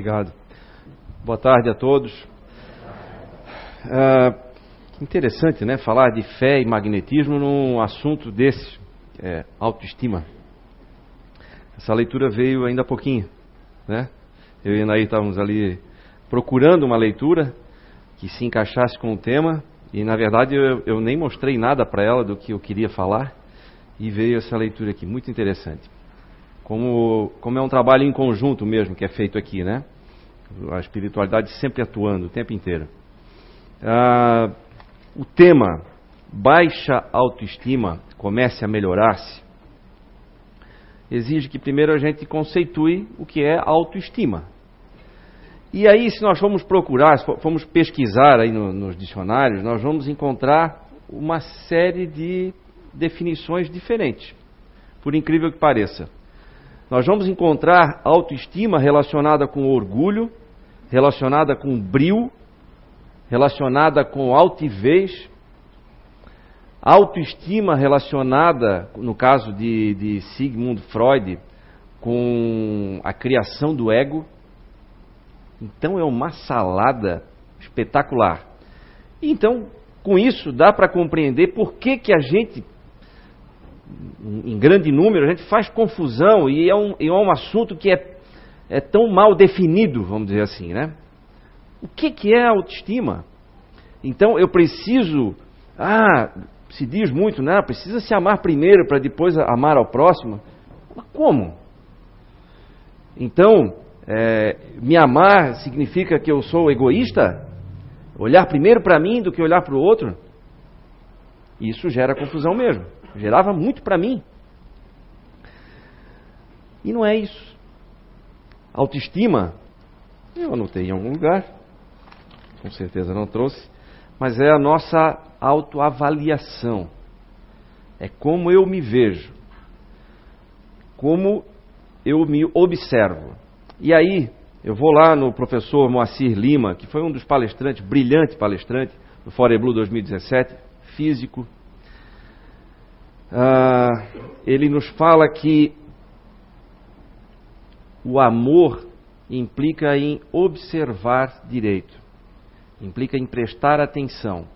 Obrigado. Boa tarde a todos. Ah, interessante, né? Falar de fé e magnetismo num assunto desse, é, autoestima. Essa leitura veio ainda há pouquinho, né? Eu e Anaí estávamos ali procurando uma leitura que se encaixasse com o tema e, na verdade, eu, eu nem mostrei nada para ela do que eu queria falar e veio essa leitura aqui, muito interessante. Como, como é um trabalho em conjunto mesmo que é feito aqui, né? A espiritualidade sempre atuando o tempo inteiro. Ah, o tema baixa autoestima comece a melhorar-se exige que primeiro a gente conceitue o que é autoestima. E aí, se nós formos procurar, se formos pesquisar aí no, nos dicionários, nós vamos encontrar uma série de definições diferentes, por incrível que pareça. Nós vamos encontrar autoestima relacionada com orgulho, relacionada com brio, relacionada com altivez, autoestima relacionada, no caso de, de Sigmund Freud, com a criação do ego. Então é uma salada espetacular. Então, com isso, dá para compreender por que, que a gente, em grande número, a gente faz confusão e é um, é um assunto que é é tão mal definido, vamos dizer assim, né? O que, que é autoestima? Então eu preciso, ah, se diz muito, né? Precisa se amar primeiro para depois amar ao próximo. Mas como? Então, é, me amar significa que eu sou egoísta? Olhar primeiro para mim do que olhar para o outro? Isso gera confusão mesmo. Gerava muito para mim. E não é isso. Autoestima, eu anotei em algum lugar, com certeza não trouxe, mas é a nossa autoavaliação. É como eu me vejo, como eu me observo. E aí, eu vou lá no professor Moacir Lima, que foi um dos palestrantes, brilhante palestrante, do Fore Blue 2017, físico. Ah, ele nos fala que o amor implica em observar direito, implica em prestar atenção,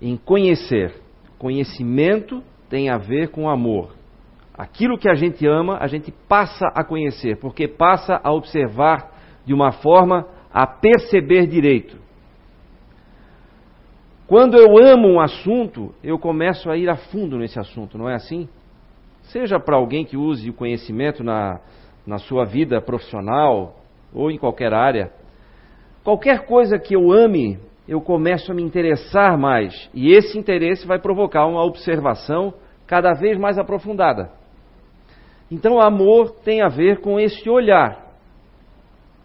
em conhecer. Conhecimento tem a ver com amor. Aquilo que a gente ama, a gente passa a conhecer, porque passa a observar de uma forma a perceber direito. Quando eu amo um assunto, eu começo a ir a fundo nesse assunto, não é assim? Seja para alguém que use o conhecimento na, na sua vida profissional ou em qualquer área. Qualquer coisa que eu ame, eu começo a me interessar mais. E esse interesse vai provocar uma observação cada vez mais aprofundada. Então, amor tem a ver com esse olhar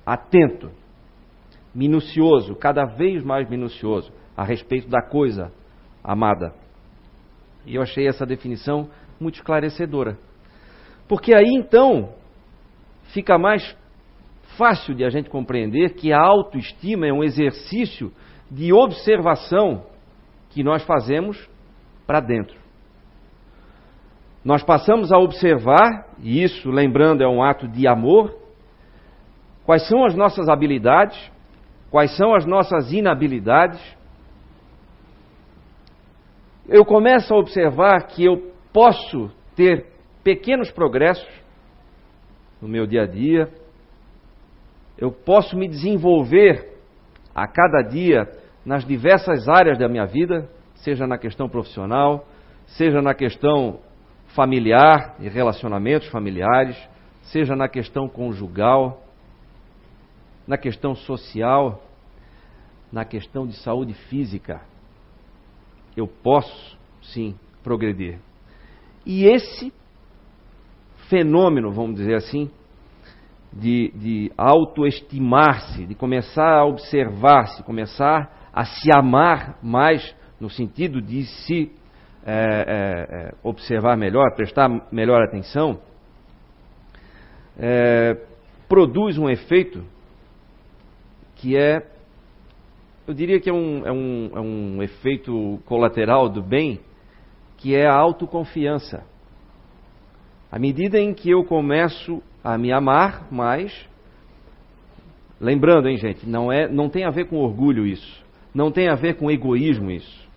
atento, minucioso, cada vez mais minucioso, a respeito da coisa amada. E eu achei essa definição muito esclarecedora. Porque aí então fica mais fácil de a gente compreender que a autoestima é um exercício de observação que nós fazemos para dentro. Nós passamos a observar, e isso, lembrando, é um ato de amor, quais são as nossas habilidades, quais são as nossas inabilidades. Eu começo a observar que eu posso ter pequenos progressos no meu dia a dia. Eu posso me desenvolver a cada dia nas diversas áreas da minha vida, seja na questão profissional, seja na questão familiar e relacionamentos familiares, seja na questão conjugal, na questão social, na questão de saúde física. Eu posso, sim, progredir. E esse fenômeno, vamos dizer assim, de, de autoestimar-se, de começar a observar-se, começar a se amar mais, no sentido de se é, é, é observar melhor, prestar melhor atenção, é, produz um efeito que é, eu diria que é um, é um, é um efeito colateral do bem, que é a autoconfiança. À medida em que eu começo a me amar mais, Lembrando, hein, gente, não, é, não tem a ver com orgulho isso. Não tem a ver com egoísmo isso.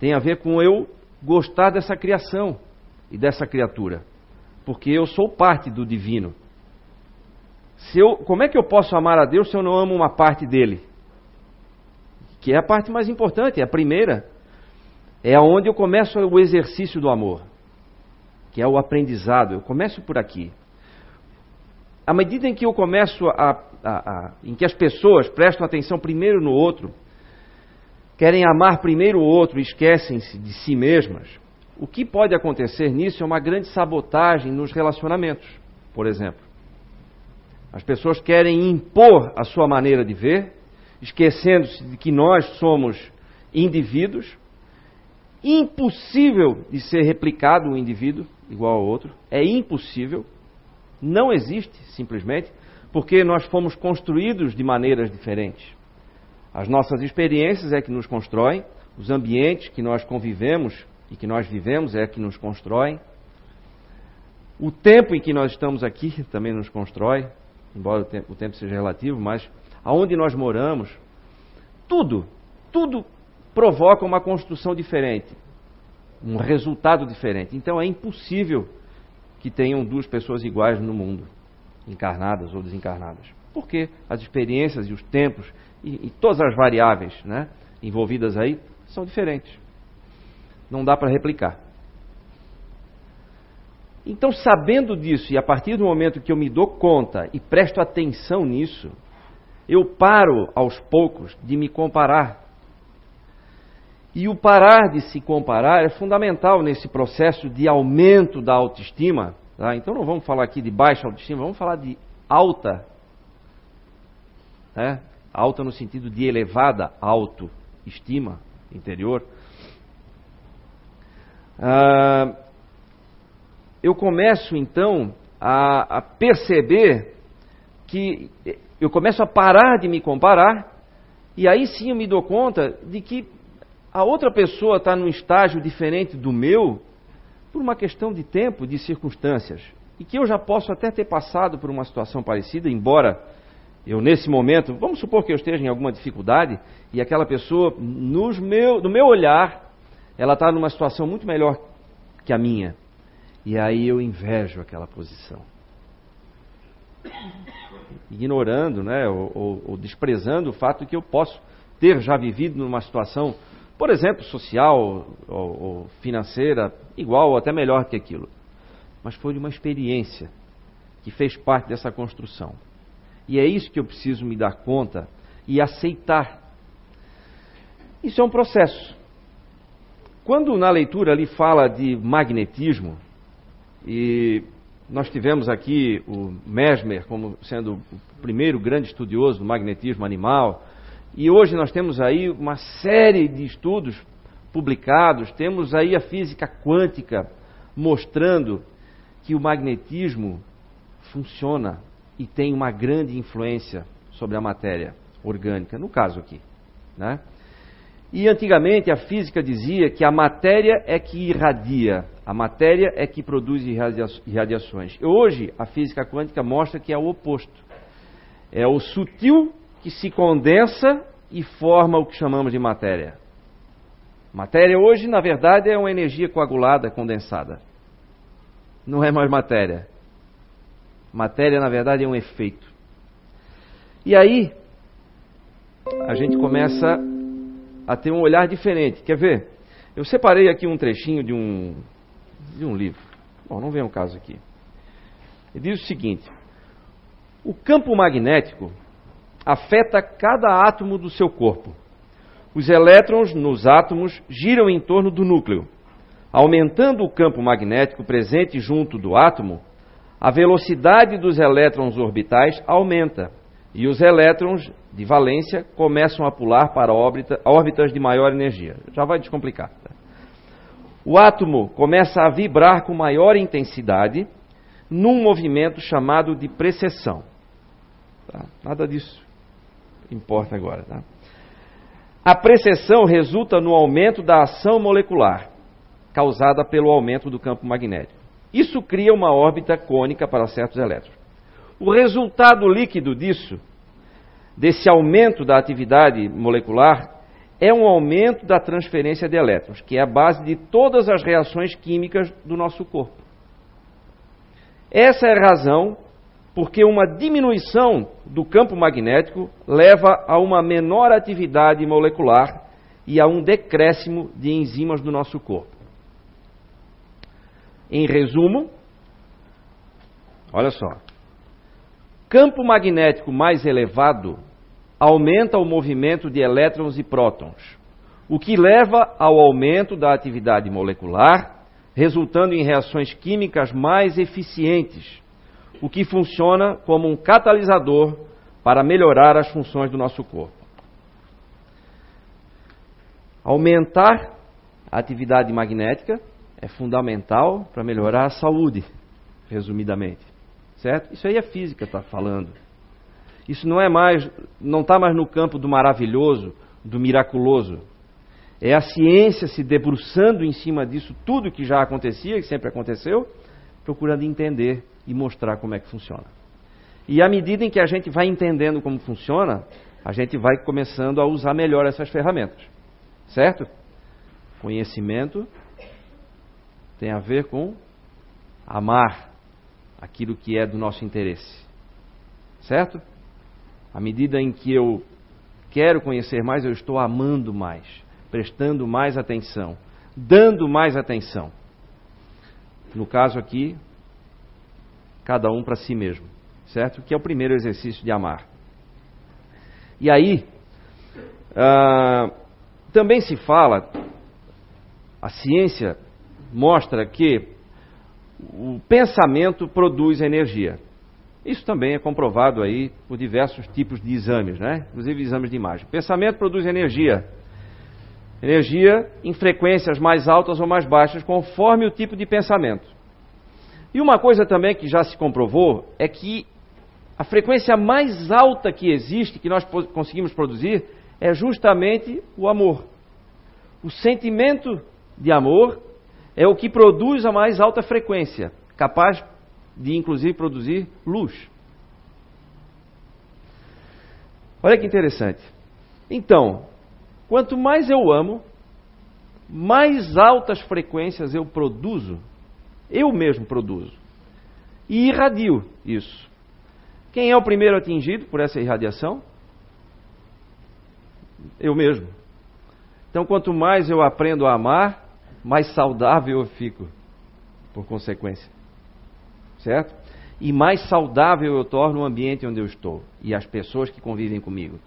Tem a ver com eu gostar dessa criação e dessa criatura. Porque eu sou parte do divino. Se eu, como é que eu posso amar a Deus se eu não amo uma parte dele? Que é a parte mais importante, é a primeira. É onde eu começo o exercício do amor, que é o aprendizado. Eu começo por aqui. À medida em que eu começo a, a, a em que as pessoas prestam atenção primeiro no outro, querem amar primeiro o outro e esquecem-se de si mesmas, o que pode acontecer nisso é uma grande sabotagem nos relacionamentos, por exemplo. As pessoas querem impor a sua maneira de ver, esquecendo-se de que nós somos indivíduos, impossível de ser replicado um indivíduo igual ao outro, é impossível, não existe simplesmente, porque nós fomos construídos de maneiras diferentes. As nossas experiências é que nos constroem, os ambientes que nós convivemos e que nós vivemos é que nos constroem. O tempo em que nós estamos aqui também nos constrói, embora o tempo, seja relativo, mas aonde nós moramos, tudo, tudo provoca uma construção diferente, um resultado diferente. Então é impossível que tenham duas pessoas iguais no mundo, encarnadas ou desencarnadas. Porque as experiências e os tempos e, e todas as variáveis né, envolvidas aí são diferentes. Não dá para replicar. Então, sabendo disso, e a partir do momento que eu me dou conta e presto atenção nisso, eu paro aos poucos de me comparar. E o parar de se comparar é fundamental nesse processo de aumento da autoestima. Tá? Então, não vamos falar aqui de baixa autoestima, vamos falar de alta. Né? Alta no sentido de elevada autoestima interior. Ah, eu começo então a, a perceber que eu começo a parar de me comparar, e aí sim eu me dou conta de que a outra pessoa está num estágio diferente do meu, por uma questão de tempo, de circunstâncias, e que eu já posso até ter passado por uma situação parecida, embora eu nesse momento, vamos supor que eu esteja em alguma dificuldade, e aquela pessoa, nos meu, no meu olhar, ela está numa situação muito melhor que a minha. E aí eu invejo aquela posição. Ignorando, né, ou, ou, ou desprezando o fato que eu posso ter já vivido numa situação, por exemplo, social ou, ou financeira, igual ou até melhor que aquilo. Mas foi uma experiência que fez parte dessa construção. E é isso que eu preciso me dar conta e aceitar. Isso é um processo. Quando na leitura ali fala de magnetismo, e nós tivemos aqui o Mesmer como sendo o primeiro grande estudioso do magnetismo animal, e hoje nós temos aí uma série de estudos publicados, temos aí a física quântica mostrando que o magnetismo funciona e tem uma grande influência sobre a matéria orgânica, no caso aqui, né? E antigamente a física dizia que a matéria é que irradia, a matéria é que produz irradiações. Hoje a física quântica mostra que é o oposto. É o sutil que se condensa e forma o que chamamos de matéria. Matéria hoje, na verdade, é uma energia coagulada, condensada. Não é mais matéria. Matéria, na verdade, é um efeito. E aí, a gente começa a ter um olhar diferente. Quer ver? Eu separei aqui um trechinho de um, de um livro. Bom, não vem o caso aqui. Ele diz o seguinte: o campo magnético afeta cada átomo do seu corpo. Os elétrons nos átomos giram em torno do núcleo. Aumentando o campo magnético presente junto do átomo, a velocidade dos elétrons orbitais aumenta e os elétrons de valência começam a pular para órbita, órbitas de maior energia. Já vai descomplicar. Tá? O átomo começa a vibrar com maior intensidade num movimento chamado de precessão. Tá? Nada disso importa agora. Tá? A precessão resulta no aumento da ação molecular, causada pelo aumento do campo magnético. Isso cria uma órbita cônica para certos elétrons. O resultado líquido disso desse aumento da atividade molecular é um aumento da transferência de elétrons, que é a base de todas as reações químicas do nosso corpo. Essa é a razão porque uma diminuição do campo magnético leva a uma menor atividade molecular e a um decréscimo de enzimas do nosso corpo. Em resumo, olha só: campo magnético mais elevado aumenta o movimento de elétrons e prótons, o que leva ao aumento da atividade molecular, resultando em reações químicas mais eficientes, o que funciona como um catalisador para melhorar as funções do nosso corpo. Aumentar a atividade magnética é fundamental para melhorar a saúde, resumidamente. Certo? Isso aí é física está falando. Isso não é mais, não está mais no campo do maravilhoso, do miraculoso. É a ciência se debruçando em cima disso, tudo que já acontecia, que sempre aconteceu, procurando entender e mostrar como é que funciona. E à medida em que a gente vai entendendo como funciona, a gente vai começando a usar melhor essas ferramentas. Certo? Conhecimento tem a ver com amar aquilo que é do nosso interesse. Certo? À medida em que eu quero conhecer mais, eu estou amando mais, prestando mais atenção, dando mais atenção. No caso aqui, cada um para si mesmo, certo? Que é o primeiro exercício de amar. E aí, uh, também se fala, a ciência mostra que o pensamento produz energia. Isso também é comprovado aí por diversos tipos de exames, né? Inclusive exames de imagem. Pensamento produz energia. Energia em frequências mais altas ou mais baixas, conforme o tipo de pensamento. E uma coisa também que já se comprovou é que a frequência mais alta que existe, que nós conseguimos produzir, é justamente o amor. O sentimento de amor é o que produz a mais alta frequência, capaz de inclusive produzir luz. Olha que interessante. Então, quanto mais eu amo, mais altas frequências eu produzo, eu mesmo produzo, e irradio isso. Quem é o primeiro atingido por essa irradiação? Eu mesmo. Então, quanto mais eu aprendo a amar, mais saudável eu fico, por consequência certo? E mais saudável eu torno o ambiente onde eu estou e as pessoas que convivem comigo.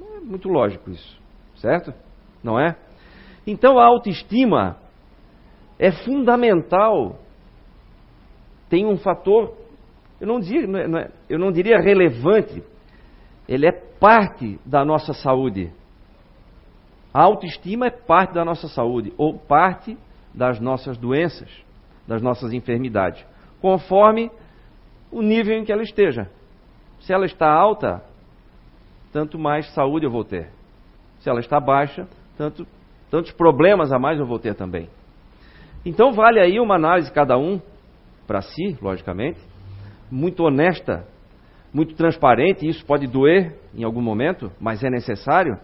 É muito lógico isso, certo? Não é? Então a autoestima é fundamental. Tem um fator, eu não, diria, é, é, eu não diria relevante, ele é parte da nossa saúde. A autoestima é parte da nossa saúde, ou parte das nossas doenças, das nossas enfermidades conforme o nível em que ela esteja. Se ela está alta, tanto mais saúde eu vou ter. Se ela está baixa, tanto, tantos problemas a mais eu vou ter também. Então vale aí uma análise cada um para si, logicamente, muito honesta, muito transparente, isso pode doer em algum momento, mas é necessário,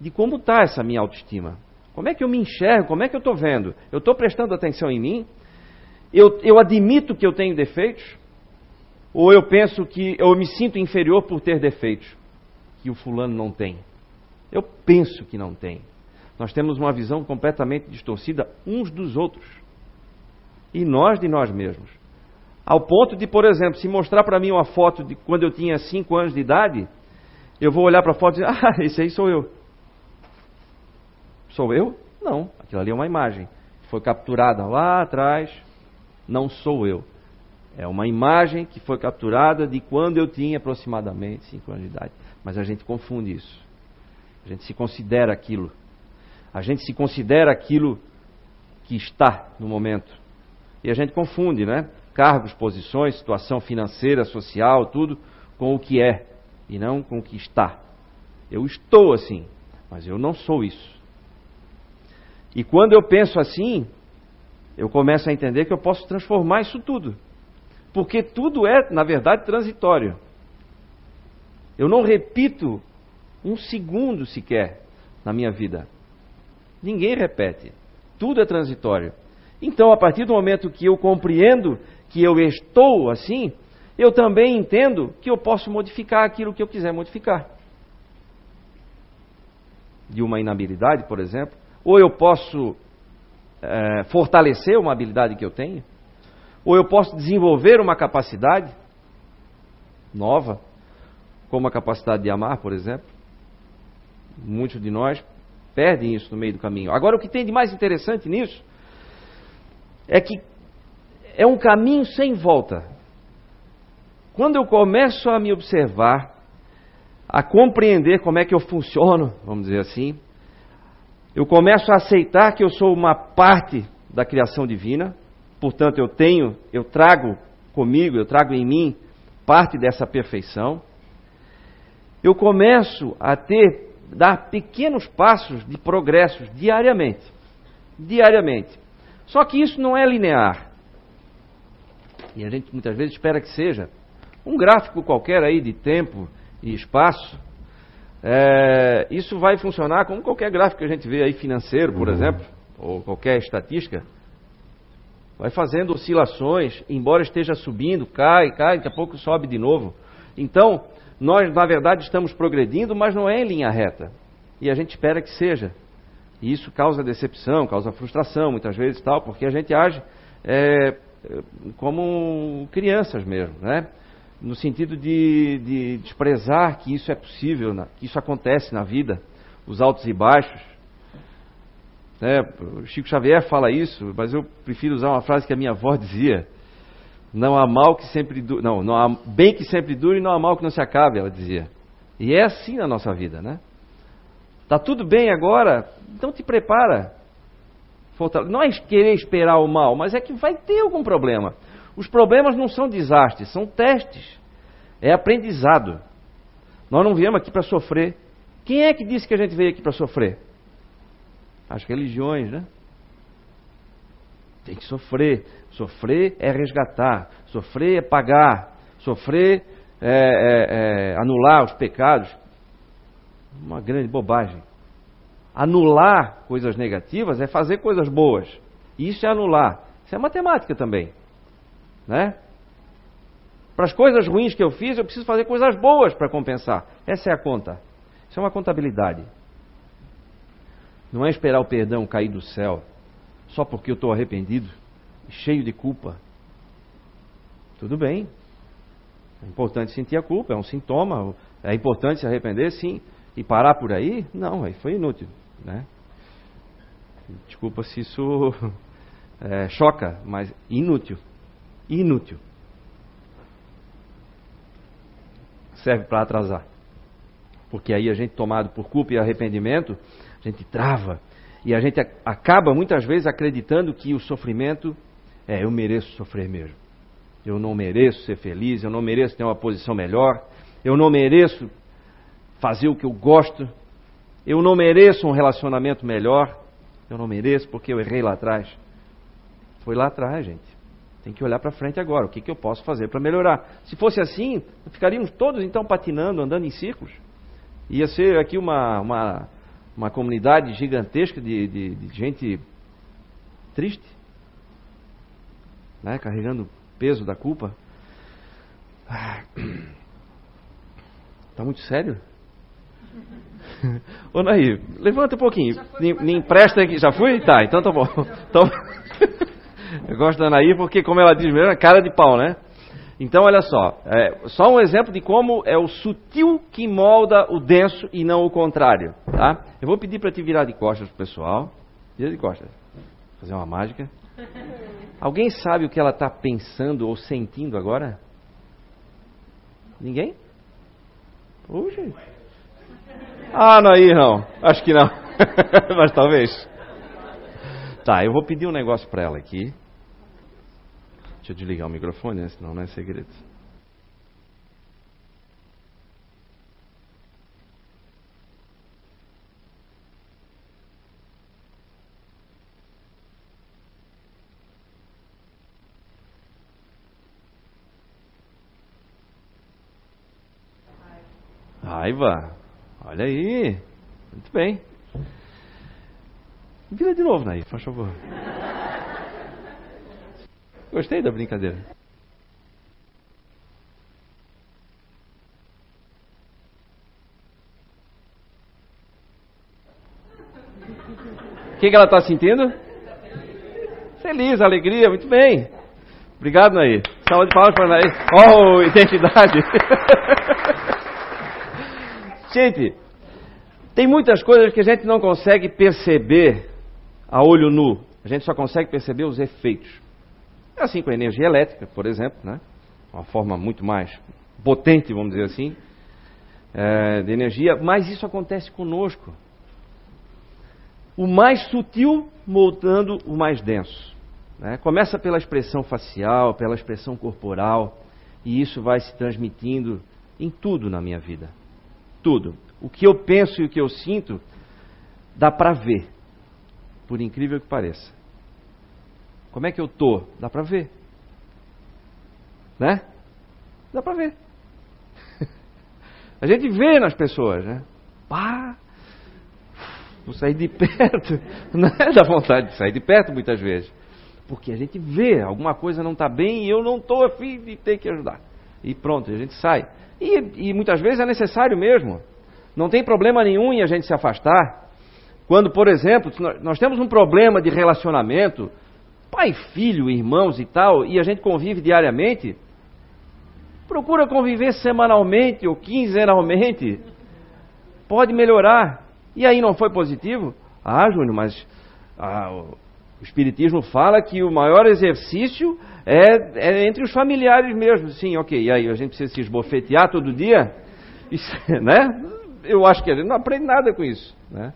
de como está essa minha autoestima. Como é que eu me enxergo? Como é que eu estou vendo? Eu estou prestando atenção em mim? Eu, eu admito que eu tenho defeitos? Ou eu penso que eu me sinto inferior por ter defeitos que o fulano não tem? Eu penso que não tem. Nós temos uma visão completamente distorcida uns dos outros. E nós de nós mesmos. Ao ponto de, por exemplo, se mostrar para mim uma foto de quando eu tinha 5 anos de idade, eu vou olhar para a foto e dizer: Ah, esse aí sou eu. Sou eu? Não, aquilo ali é uma imagem. Foi capturada lá atrás, não sou eu. É uma imagem que foi capturada de quando eu tinha aproximadamente 5 anos de idade. Mas a gente confunde isso. A gente se considera aquilo. A gente se considera aquilo que está no momento. E a gente confunde, né? Cargos, posições, situação financeira, social, tudo, com o que é e não com o que está. Eu estou assim, mas eu não sou isso. E quando eu penso assim, eu começo a entender que eu posso transformar isso tudo. Porque tudo é, na verdade, transitório. Eu não repito um segundo sequer na minha vida. Ninguém repete. Tudo é transitório. Então, a partir do momento que eu compreendo que eu estou assim, eu também entendo que eu posso modificar aquilo que eu quiser modificar. De uma inabilidade, por exemplo, ou eu posso é, fortalecer uma habilidade que eu tenho, ou eu posso desenvolver uma capacidade nova, como a capacidade de amar, por exemplo. Muitos de nós perdem isso no meio do caminho. Agora, o que tem de mais interessante nisso é que é um caminho sem volta. Quando eu começo a me observar, a compreender como é que eu funciono, vamos dizer assim, eu começo a aceitar que eu sou uma parte da criação divina, portanto eu tenho, eu trago comigo, eu trago em mim parte dessa perfeição. Eu começo a ter, dar pequenos passos de progressos diariamente. Diariamente. Só que isso não é linear. E a gente muitas vezes espera que seja. Um gráfico qualquer aí de tempo e espaço é, isso vai funcionar como qualquer gráfico que a gente vê aí financeiro, por uhum. exemplo, ou qualquer estatística. Vai fazendo oscilações, embora esteja subindo, cai, cai, daqui a pouco sobe de novo. Então, nós na verdade estamos progredindo, mas não é em linha reta. E a gente espera que seja. E isso causa decepção, causa frustração, muitas vezes tal, porque a gente age é, como crianças mesmo, né? no sentido de, de desprezar que isso é possível, que isso acontece na vida, os altos e baixos. É, o Chico Xavier fala isso, mas eu prefiro usar uma frase que a minha avó dizia: não há mal que sempre dure, não, não há bem que sempre dure e não há mal que não se acabe, ela dizia. E é assim na nossa vida, né? Tá tudo bem agora, então te prepara. Não é querer esperar o mal, mas é que vai ter algum problema. Os problemas não são desastres, são testes. É aprendizado. Nós não viemos aqui para sofrer. Quem é que disse que a gente veio aqui para sofrer? As religiões, né? Tem que sofrer. Sofrer é resgatar. Sofrer é pagar. Sofrer é, é, é anular os pecados. Uma grande bobagem. Anular coisas negativas é fazer coisas boas. Isso é anular. Isso é matemática também. Né? Para as coisas ruins que eu fiz, eu preciso fazer coisas boas para compensar. Essa é a conta. Isso é uma contabilidade. Não é esperar o perdão cair do céu só porque eu estou arrependido, cheio de culpa. Tudo bem. É importante sentir a culpa, é um sintoma. É importante se arrepender, sim. E parar por aí? Não, aí foi inútil. Né? Desculpa se isso é, choca, mas inútil inútil. Serve para atrasar. Porque aí a gente, tomado por culpa e arrependimento, a gente trava. E a gente acaba muitas vezes acreditando que o sofrimento é, eu mereço sofrer mesmo. Eu não mereço ser feliz, eu não mereço ter uma posição melhor, eu não mereço fazer o que eu gosto, eu não mereço um relacionamento melhor, eu não mereço porque eu errei lá atrás. Foi lá atrás, gente. Tem que olhar para frente agora. O que, que eu posso fazer para melhorar? Se fosse assim, ficaríamos todos então patinando, andando em círculos. Ia ser aqui uma, uma, uma comunidade gigantesca de, de, de gente triste, né? carregando o peso da culpa. Está muito sério? Ô Naí, levanta um pouquinho. Me, me empresta aqui. Já fui? Tá, então tá bom. Então... Eu gosto da Anaí porque, como ela diz mesmo, é cara de pau, né? Então, olha só, é, só um exemplo de como é o sutil que molda o denso e não o contrário, tá? Eu vou pedir para te virar de costas pro pessoal. Vira de costas. Fazer uma mágica. Alguém sabe o que ela está pensando ou sentindo agora? Ninguém? Puxa. Ah, não aí não. Acho que não. Mas talvez. Tá, eu vou pedir um negócio para ela aqui. Deixa eu desligar o microfone, né? senão não é segredo. Raiva. Olha aí. Muito bem. Vira de novo, Nair, por favor. Gostei da brincadeira. O que, que ela está sentindo? Feliz, alegria, muito bem. Obrigado, Nair. Salva de palmas para Nair. Oh, identidade. gente, tem muitas coisas que a gente não consegue perceber a olho nu. A gente só consegue perceber os efeitos. É assim com a energia elétrica, por exemplo, né? Uma forma muito mais potente, vamos dizer assim, é, de energia. Mas isso acontece conosco. O mais sutil moldando o mais denso. Né? Começa pela expressão facial, pela expressão corporal, e isso vai se transmitindo em tudo na minha vida. Tudo. O que eu penso e o que eu sinto, dá para ver por incrível que pareça. Como é que eu tô? Dá para ver. Né? Dá para ver. A gente vê nas pessoas, né? Pá! Vou sair de perto. Não é da vontade de sair de perto muitas vezes. Porque a gente vê, alguma coisa não está bem e eu não estou afim de ter que ajudar. E pronto, a gente sai. E, e muitas vezes é necessário mesmo. Não tem problema nenhum em a gente se afastar. Quando, por exemplo, nós temos um problema de relacionamento, pai, filho, irmãos e tal, e a gente convive diariamente, procura conviver semanalmente ou quinzenalmente. Pode melhorar. E aí não foi positivo? Ah, Júnior, mas ah, o Espiritismo fala que o maior exercício é, é, entre os familiares mesmo. Sim, ok. E aí a gente precisa se esbofetear todo dia? Isso, né? Eu acho que a gente não aprende nada com isso. Né?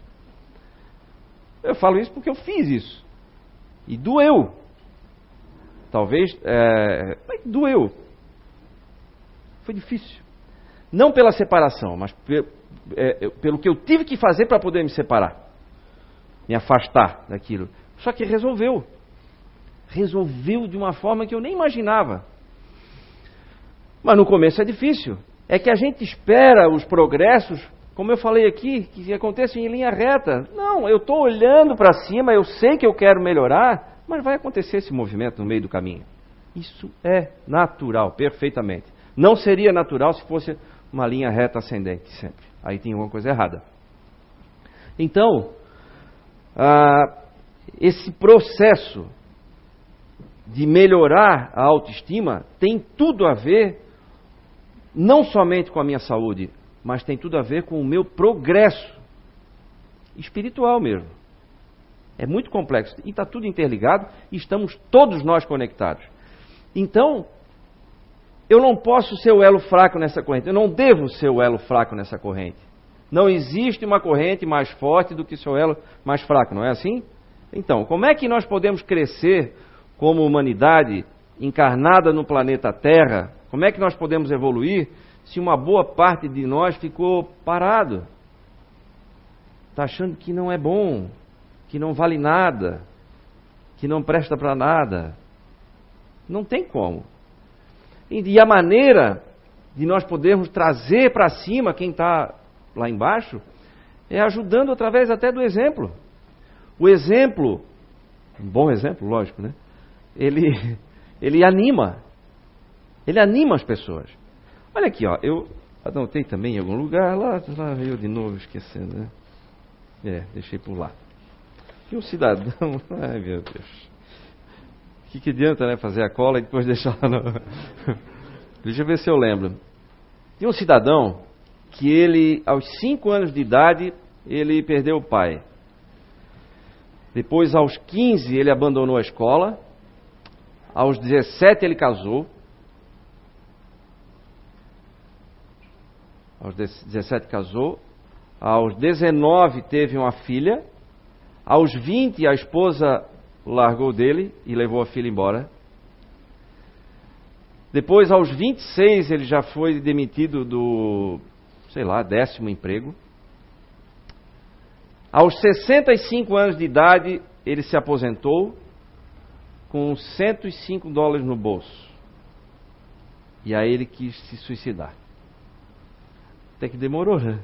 Eu falo isso porque eu fiz isso. E doeu. Talvez. É, mas doeu. Foi difícil. Não pela separação, mas é, pelo que eu tive que fazer para poder me separar. Me afastar daquilo. Só que resolveu. Resolveu de uma forma que eu nem imaginava. Mas no começo é difícil. É que a gente espera os progressos como eu falei aqui, que aconteça em linha reta. Não, eu estou olhando para cima, eu sei que eu quero melhorar, mas vai acontecer esse movimento no meio do caminho. Isso é natural, perfeitamente. Não seria natural se fosse uma linha reta ascendente sempre. Aí tem alguma coisa errada. Então, ah, esse processo de melhorar a autoestima tem tudo a ver não somente com a minha saúde, mas tem tudo a ver com o meu progresso espiritual mesmo. É muito complexo e está tudo interligado e estamos todos nós conectados. Então, eu não posso ser o elo fraco nessa corrente, eu não devo ser o elo fraco nessa corrente. Não existe uma corrente mais forte do que seu elo mais fraco, não é assim? Então, como é que nós podemos crescer como humanidade encarnada no planeta Terra? Como é que nós podemos evoluir se uma boa parte de nós ficou parado? Está achando que não é bom, que não vale nada, que não presta para nada. Não tem como. E a maneira de nós podermos trazer para cima quem está lá embaixo é ajudando através até do exemplo. O exemplo, um bom exemplo, lógico, né? Ele, ele anima. Ele anima as pessoas. Olha aqui, ó, eu anotei também em algum lugar, lá, lá eu de novo esquecendo, né? É, deixei por lá. E um cidadão, ai meu Deus. O que, que adianta, né, fazer a cola e depois deixar lá no... Deixa eu ver se eu lembro. Tinha um cidadão que ele, aos 5 anos de idade, ele perdeu o pai. Depois, aos 15, ele abandonou a escola. Aos 17, ele casou. Aos 17 casou. Aos 19 teve uma filha. Aos 20 a esposa largou dele e levou a filha embora. Depois, aos 26, ele já foi demitido do, sei lá, décimo emprego. Aos 65 anos de idade, ele se aposentou com 105 dólares no bolso. E aí ele quis se suicidar. Até que demorou, né?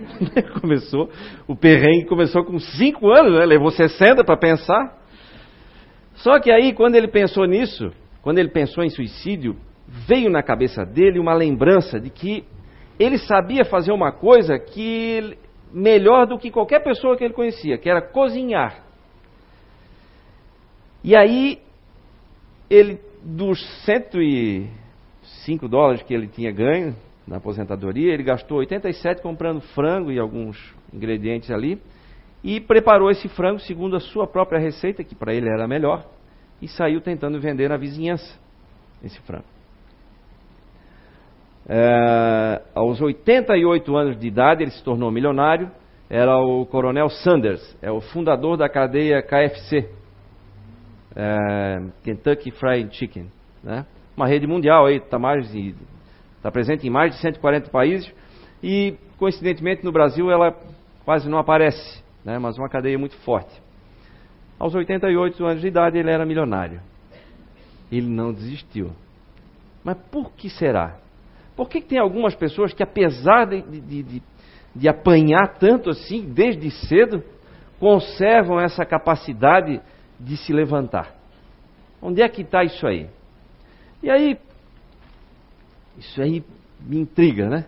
começou, o perrengue começou com 5 anos, né? Levou 60 para pensar. Só que aí, quando ele pensou nisso, quando ele pensou em suicídio, veio na cabeça dele uma lembrança de que ele sabia fazer uma coisa que melhor do que qualquer pessoa que ele conhecia, que era cozinhar. E aí, ele, dos 105 dólares que ele tinha ganho na aposentadoria, ele gastou 87 comprando frango e alguns ingredientes ali, e preparou esse frango segundo a sua própria receita, que para ele era melhor, e saiu tentando vender na vizinhança esse frango. É, aos 88 anos de idade, ele se tornou milionário. Era o Coronel Sanders, é o fundador da cadeia KFC, é, Kentucky Fried Chicken, né? Uma rede mundial aí, está mais está presente em mais de 140 países e coincidentemente no Brasil ela quase não aparece, né? Mas uma cadeia muito forte. Aos 88 anos de idade ele era milionário. Ele não desistiu. Mas por que será? Por que, que tem algumas pessoas que, apesar de, de, de, de apanhar tanto assim, desde cedo, conservam essa capacidade de se levantar? Onde é que está isso aí? E aí, isso aí me intriga, né?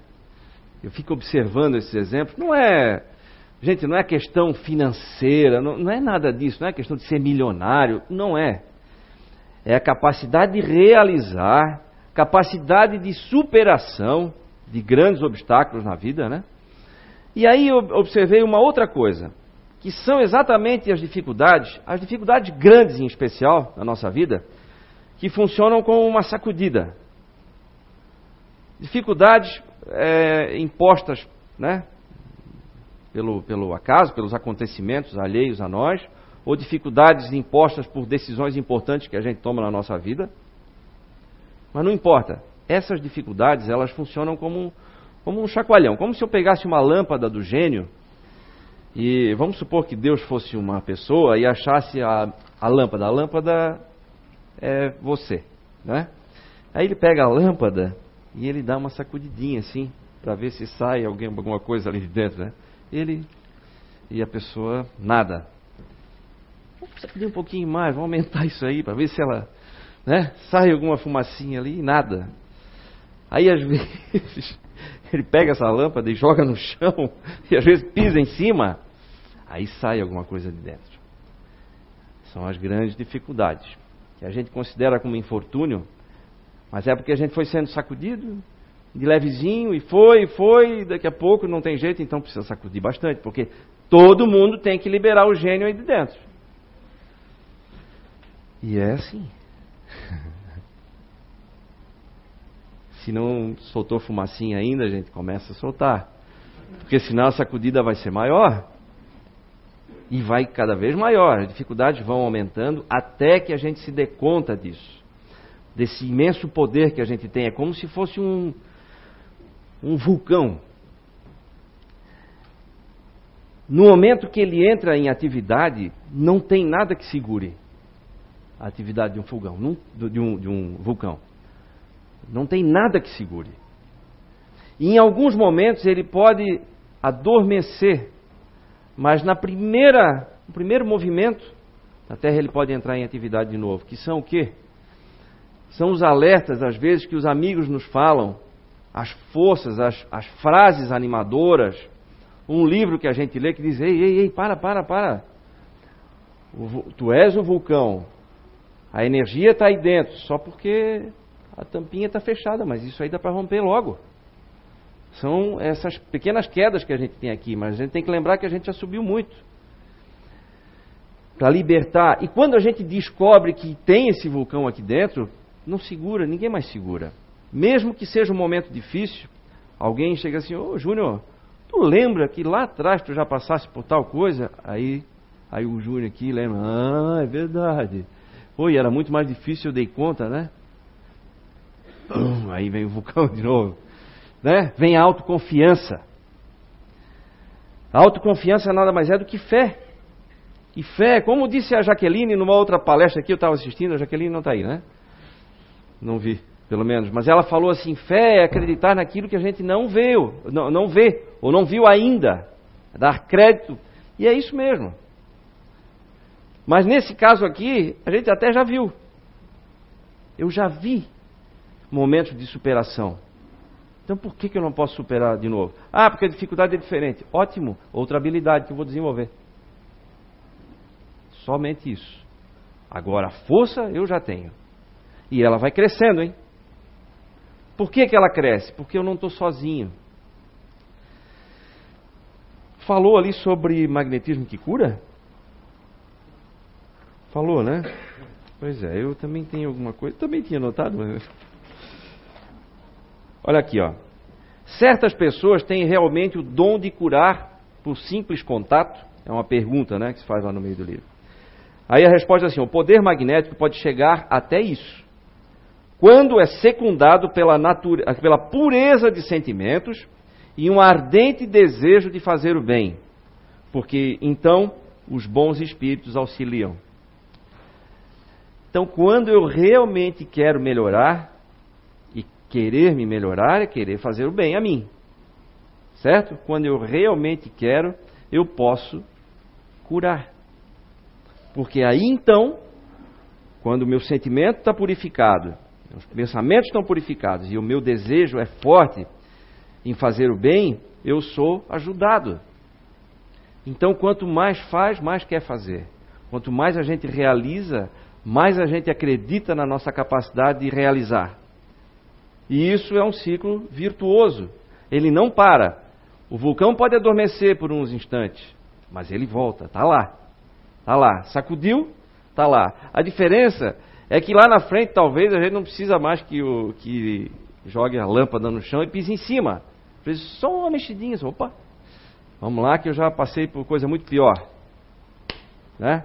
Eu fico observando esses exemplos. Não é, gente, não é questão financeira, não, não é nada disso, não é questão de ser milionário, não é. É a capacidade de realizar capacidade de superação de grandes obstáculos na vida, né? E aí eu observei uma outra coisa, que são exatamente as dificuldades, as dificuldades grandes em especial na nossa vida, que funcionam como uma sacudida. Dificuldades é, impostas, né? Pelo, pelo acaso, pelos acontecimentos alheios a nós, ou dificuldades impostas por decisões importantes que a gente toma na nossa vida. Mas não importa. Essas dificuldades, elas funcionam como, como um chacoalhão. Como se eu pegasse uma lâmpada do gênio e vamos supor que Deus fosse uma pessoa e achasse a, a lâmpada. A lâmpada é você, né? Aí ele pega a lâmpada e ele dá uma sacudidinha assim, para ver se sai alguém, alguma coisa ali de dentro, né? Ele e a pessoa nada. Vamos sacudir um pouquinho mais, vamos aumentar isso aí para ver se ela né? Sai alguma fumacinha ali e nada. Aí às vezes ele pega essa lâmpada e joga no chão e às vezes pisa em cima, aí sai alguma coisa de dentro. São as grandes dificuldades que a gente considera como infortúnio, mas é porque a gente foi sendo sacudido de levezinho e foi, e foi, e daqui a pouco não tem jeito, então precisa sacudir bastante, porque todo mundo tem que liberar o gênio aí de dentro. E é assim. Se não soltou fumacinha ainda, a gente começa a soltar. Porque senão a sacudida vai ser maior. E vai cada vez maior. As dificuldades vão aumentando até que a gente se dê conta disso. Desse imenso poder que a gente tem. É como se fosse um, um vulcão. No momento que ele entra em atividade, não tem nada que segure a atividade de um fogão, de um, de um vulcão. Não tem nada que segure. E em alguns momentos ele pode adormecer, mas na primeira, no primeiro movimento, a Terra ele pode entrar em atividade de novo. Que são o quê? São os alertas, às vezes, que os amigos nos falam, as forças, as, as frases animadoras, um livro que a gente lê que diz: ei, ei, ei, para, para, para. Tu és o vulcão, a energia está aí dentro, só porque a tampinha está fechada, mas isso aí dá para romper logo. São essas pequenas quedas que a gente tem aqui, mas a gente tem que lembrar que a gente já subiu muito. Para libertar. E quando a gente descobre que tem esse vulcão aqui dentro, não segura, ninguém mais segura. Mesmo que seja um momento difícil, alguém chega assim: Ô Júnior, tu lembra que lá atrás tu já passasse por tal coisa? Aí, aí o Júnior aqui lembra: Ah, é verdade. Oi, era muito mais difícil, eu dei conta, né? Aí vem o vulcão de novo. Né? Vem a autoconfiança. A autoconfiança nada mais é do que fé. E fé, como disse a Jaqueline numa outra palestra que eu estava assistindo, a Jaqueline não está aí, né? Não vi. pelo menos. Mas ela falou assim: fé é acreditar naquilo que a gente não vê, não, não vê, ou não viu ainda. Dar crédito. E é isso mesmo. Mas nesse caso aqui, a gente até já viu. Eu já vi momentos de superação. Então por que, que eu não posso superar de novo? Ah, porque a dificuldade é diferente. Ótimo, outra habilidade que eu vou desenvolver. Somente isso. Agora, a força eu já tenho. E ela vai crescendo, hein? Por que, que ela cresce? Porque eu não estou sozinho. Falou ali sobre magnetismo que cura? Falou, né? Pois é, eu também tenho alguma coisa. Também tinha notado, mas. Olha aqui, ó. Certas pessoas têm realmente o dom de curar por simples contato? É uma pergunta, né, que se faz lá no meio do livro. Aí a resposta é assim: o poder magnético pode chegar até isso. Quando é secundado pela, natura, pela pureza de sentimentos e um ardente desejo de fazer o bem, porque então os bons espíritos auxiliam. Então, quando eu realmente quero melhorar, querer me melhorar é querer fazer o bem a mim. Certo? Quando eu realmente quero, eu posso curar. Porque aí então, quando o meu sentimento está purificado, os pensamentos estão purificados e o meu desejo é forte em fazer o bem, eu sou ajudado. Então, quanto mais faz, mais quer fazer. Quanto mais a gente realiza, mais a gente acredita na nossa capacidade de realizar. E isso é um ciclo virtuoso. Ele não para. O vulcão pode adormecer por uns instantes, mas ele volta, está lá. Está lá. Sacudiu, está lá. A diferença é que lá na frente talvez a gente não precisa mais que, o, que jogue a lâmpada no chão e pise em cima. Só uma mexidinha, opa, vamos lá que eu já passei por coisa muito pior. Né?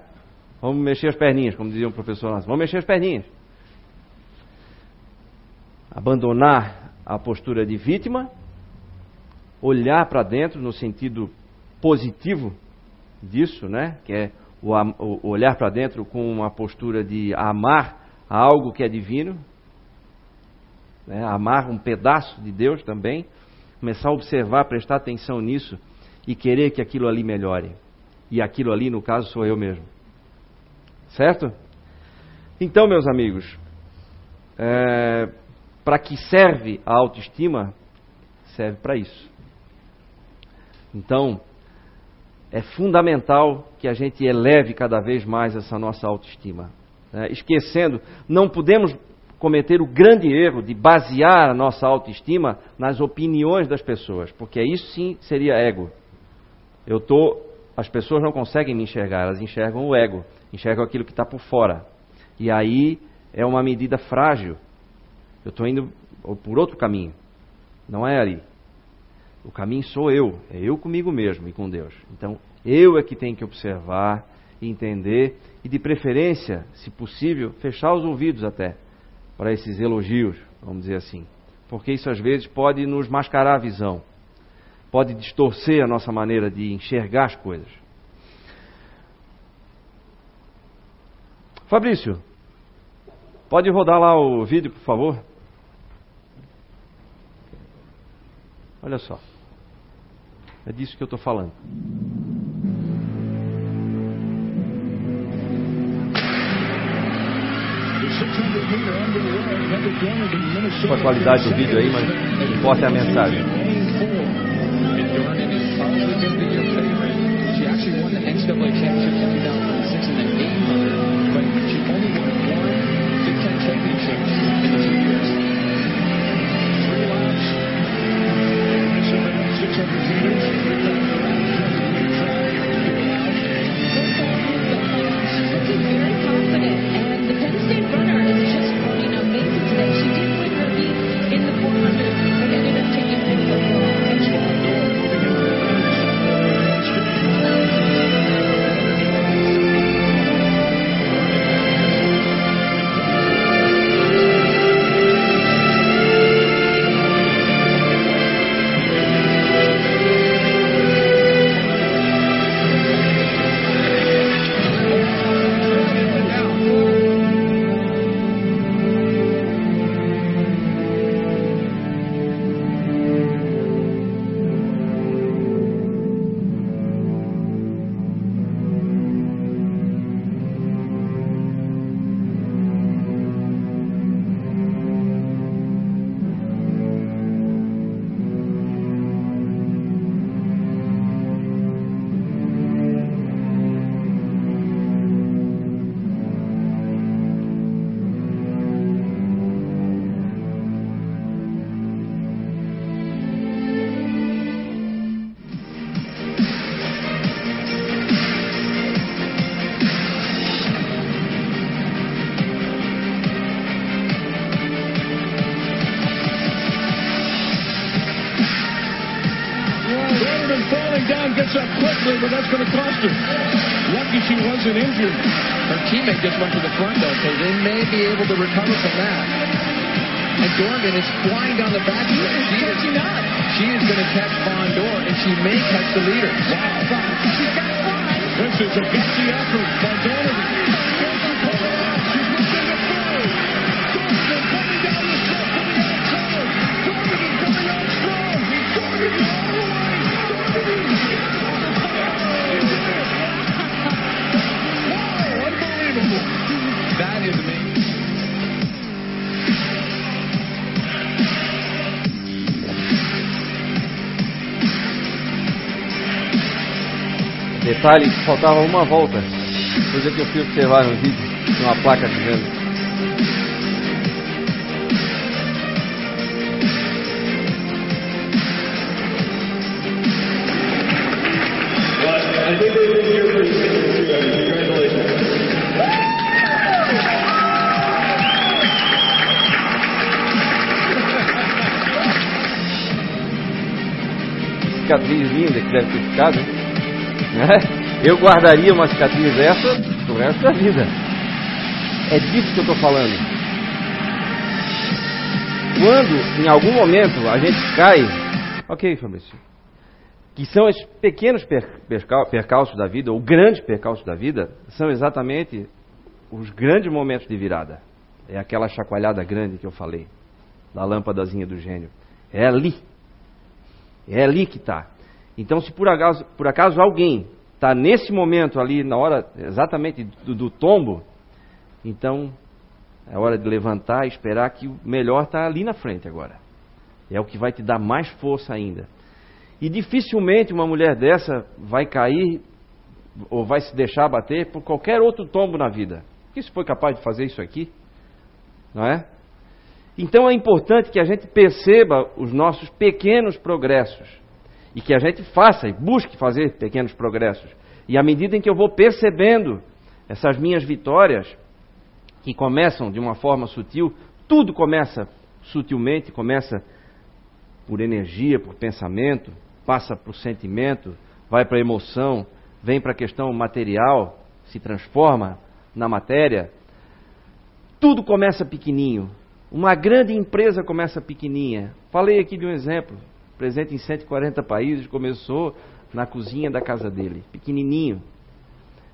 Vamos mexer as perninhas, como dizia o professor. Vamos mexer as perninhas. Abandonar a postura de vítima, olhar para dentro no sentido positivo disso, né? Que é o, o olhar para dentro com uma postura de amar algo que é divino, né? amar um pedaço de Deus também, começar a observar, prestar atenção nisso e querer que aquilo ali melhore. E aquilo ali, no caso, sou eu mesmo. Certo? Então, meus amigos, é, para que serve a autoestima? Serve para isso. Então, é fundamental que a gente eleve cada vez mais essa nossa autoestima. É, esquecendo, não podemos cometer o grande erro de basear a nossa autoestima nas opiniões das pessoas, porque isso sim seria ego. Eu tô, as pessoas não conseguem me enxergar, elas enxergam o ego, enxergam aquilo que está por fora. E aí é uma medida frágil. Eu estou indo por outro caminho. Não é ali. O caminho sou eu, é eu comigo mesmo e com Deus. Então, eu é que tenho que observar, entender e, de preferência, se possível, fechar os ouvidos até para esses elogios, vamos dizer assim. Porque isso às vezes pode nos mascarar a visão, pode distorcer a nossa maneira de enxergar as coisas. Fabrício, pode rodar lá o vídeo, por favor? Olha só. É disso que eu estou falando. Com a qualidade do vídeo aí, mas importa é a mensagem. Teammate just went to the front, though, so they may be able to recover from that. And Dorgan is flying down the back. She is, catching up. she is going to catch Von Dor, and she may catch the leader. Wow. She's got to fly. This is a gutsy effort by Donovan. Detalhe, faltava uma volta. Coisa que eu fui observar no vídeo, uma placa dizendo. Cicatriz linda que deve ter ficado. hein? Né? Eu guardaria uma cicatriz dessa pro resto da vida. É disso que eu estou falando. Quando em algum momento a gente cai, ok, Fabrício, que são esses pequenos per- percal- percalços da vida, ou grandes percalços da vida, são exatamente os grandes momentos de virada. É aquela chacoalhada grande que eu falei, da lâmpadazinha do gênio. É ali. É ali que está. Então, se por acaso, por acaso alguém está nesse momento ali, na hora exatamente do, do tombo, então é hora de levantar e esperar que o melhor está ali na frente agora. É o que vai te dar mais força ainda. E dificilmente uma mulher dessa vai cair ou vai se deixar bater por qualquer outro tombo na vida. Porque se foi capaz de fazer isso aqui, não é? Então é importante que a gente perceba os nossos pequenos progressos e que a gente faça e busque fazer pequenos progressos. E à medida em que eu vou percebendo essas minhas vitórias, que começam de uma forma sutil, tudo começa sutilmente, começa por energia, por pensamento, passa para o sentimento, vai para a emoção, vem para a questão material, se transforma na matéria. Tudo começa pequenininho. Uma grande empresa começa pequenininha. Falei aqui de um exemplo. Presente em 140 países, começou na cozinha da casa dele, pequenininho.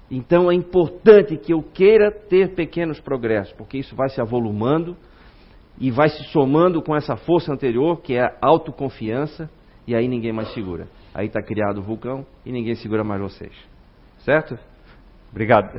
Então é importante que eu queira ter pequenos progressos, porque isso vai se avolumando e vai se somando com essa força anterior, que é a autoconfiança, e aí ninguém mais segura. Aí está criado o vulcão e ninguém segura mais vocês. Certo? Obrigado.